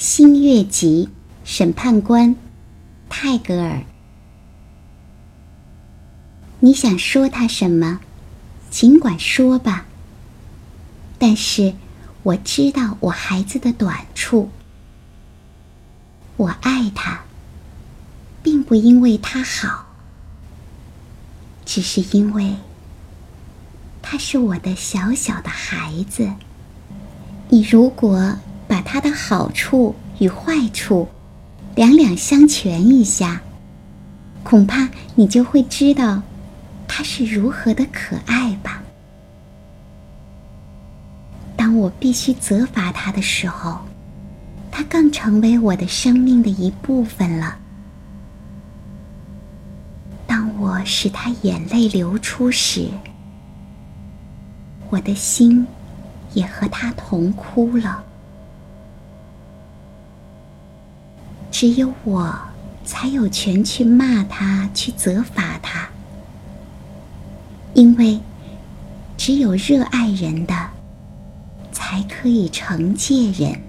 新月集》审判官泰戈尔。你想说他什么，尽管说吧。但是我知道我孩子的短处。我爱他，并不因为他好，只是因为他是我的小小的孩子。你如果它的好处与坏处两两相权一下，恐怕你就会知道他是如何的可爱吧。当我必须责罚他的时候，他更成为我的生命的一部分了。当我使他眼泪流出时，我的心也和他同哭了。只有我才有权去骂他，去责罚他，因为只有热爱人的。才可以惩戒人。